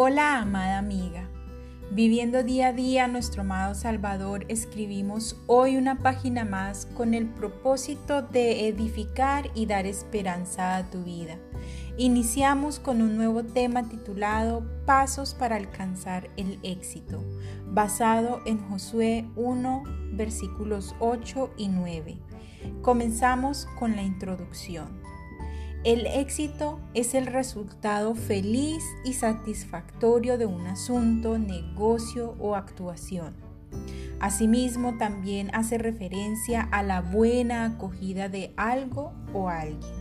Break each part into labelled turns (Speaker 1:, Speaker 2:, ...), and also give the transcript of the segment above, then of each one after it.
Speaker 1: Hola, amada amiga. Viviendo día a día nuestro amado Salvador, escribimos hoy una página más con el propósito de edificar y dar esperanza a tu vida. Iniciamos con un nuevo tema titulado Pasos para alcanzar el éxito, basado en Josué 1, versículos 8 y 9. Comenzamos con la introducción. El éxito es el resultado feliz y satisfactorio de un asunto, negocio o actuación. Asimismo, también hace referencia a la buena acogida de algo o alguien.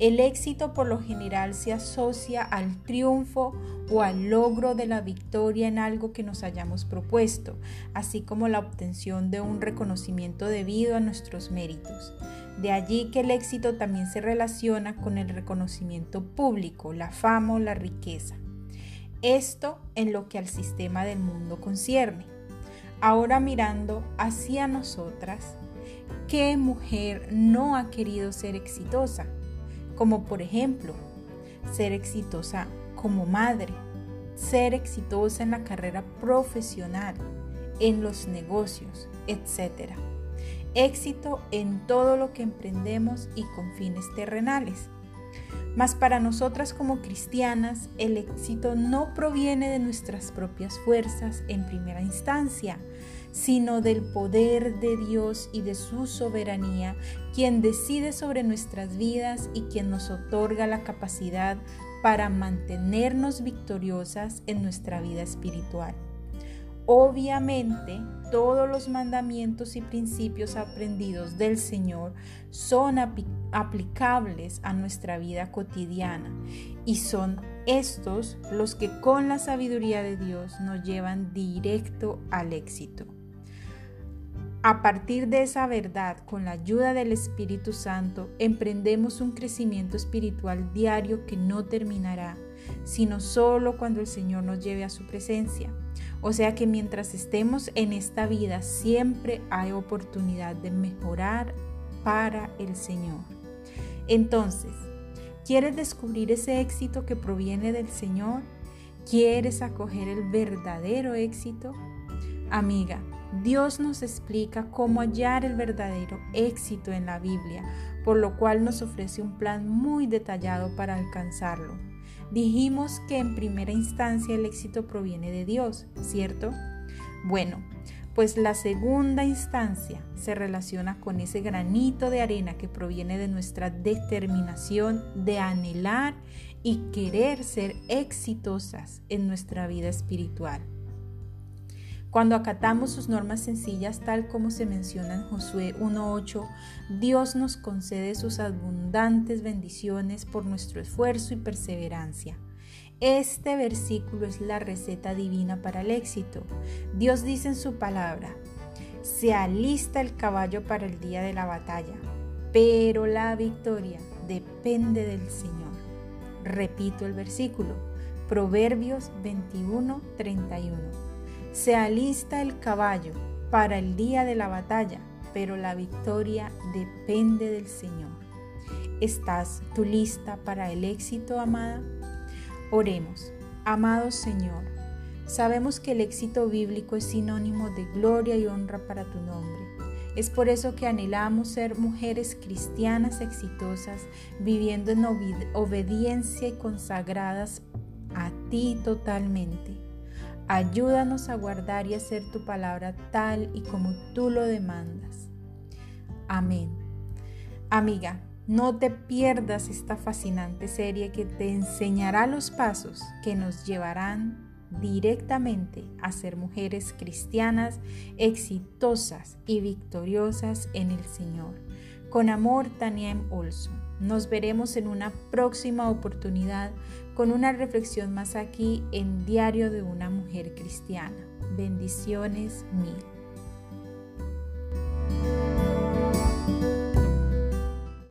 Speaker 1: El éxito por lo general se asocia al triunfo o al logro de la victoria en algo que nos hayamos propuesto, así como la obtención de un reconocimiento debido a nuestros méritos. De allí que el éxito también se relaciona con el reconocimiento público, la fama o la riqueza. Esto en lo que al sistema del mundo concierne. Ahora mirando hacia nosotras, ¿qué mujer no ha querido ser exitosa? Como por ejemplo ser exitosa como madre, ser exitosa en la carrera profesional, en los negocios, etc. Éxito en todo lo que emprendemos y con fines terrenales. Mas para nosotras como cristianas, el éxito no proviene de nuestras propias fuerzas en primera instancia, sino del poder de Dios y de su soberanía, quien decide sobre nuestras vidas y quien nos otorga la capacidad para mantenernos victoriosas en nuestra vida espiritual. Obviamente, todos los mandamientos y principios aprendidos del Señor son aplicables a nuestra vida cotidiana y son estos los que con la sabiduría de Dios nos llevan directo al éxito. A partir de esa verdad, con la ayuda del Espíritu Santo, emprendemos un crecimiento espiritual diario que no terminará, sino solo cuando el Señor nos lleve a su presencia. O sea que mientras estemos en esta vida siempre hay oportunidad de mejorar para el Señor. Entonces, ¿quieres descubrir ese éxito que proviene del Señor? ¿Quieres acoger el verdadero éxito? Amiga, Dios nos explica cómo hallar el verdadero éxito en la Biblia, por lo cual nos ofrece un plan muy detallado para alcanzarlo. Dijimos que en primera instancia el éxito proviene de Dios, ¿cierto? Bueno, pues la segunda instancia se relaciona con ese granito de arena que proviene de nuestra determinación de anhelar y querer ser exitosas en nuestra vida espiritual. Cuando acatamos sus normas sencillas tal como se menciona en Josué 1.8, Dios nos concede sus abundantes bendiciones por nuestro esfuerzo y perseverancia. Este versículo es la receta divina para el éxito. Dios dice en su palabra, se alista el caballo para el día de la batalla, pero la victoria depende del Señor. Repito el versículo, Proverbios 21.31. Se alista el caballo para el día de la batalla, pero la victoria depende del Señor. ¿Estás tú lista para el éxito, amada? Oremos. Amado Señor, sabemos que el éxito bíblico es sinónimo de gloria y honra para tu nombre. Es por eso que anhelamos ser mujeres cristianas exitosas, viviendo en obediencia y consagradas a ti totalmente. Ayúdanos a guardar y hacer tu palabra tal y como tú lo demandas. Amén. Amiga, no te pierdas esta fascinante serie que te enseñará los pasos que nos llevarán directamente a ser mujeres cristianas exitosas y victoriosas en el Señor. Con amor, Tania M. Olson. Nos veremos en una próxima oportunidad con una reflexión más aquí en Diario de una Cristiana. Bendiciones mil.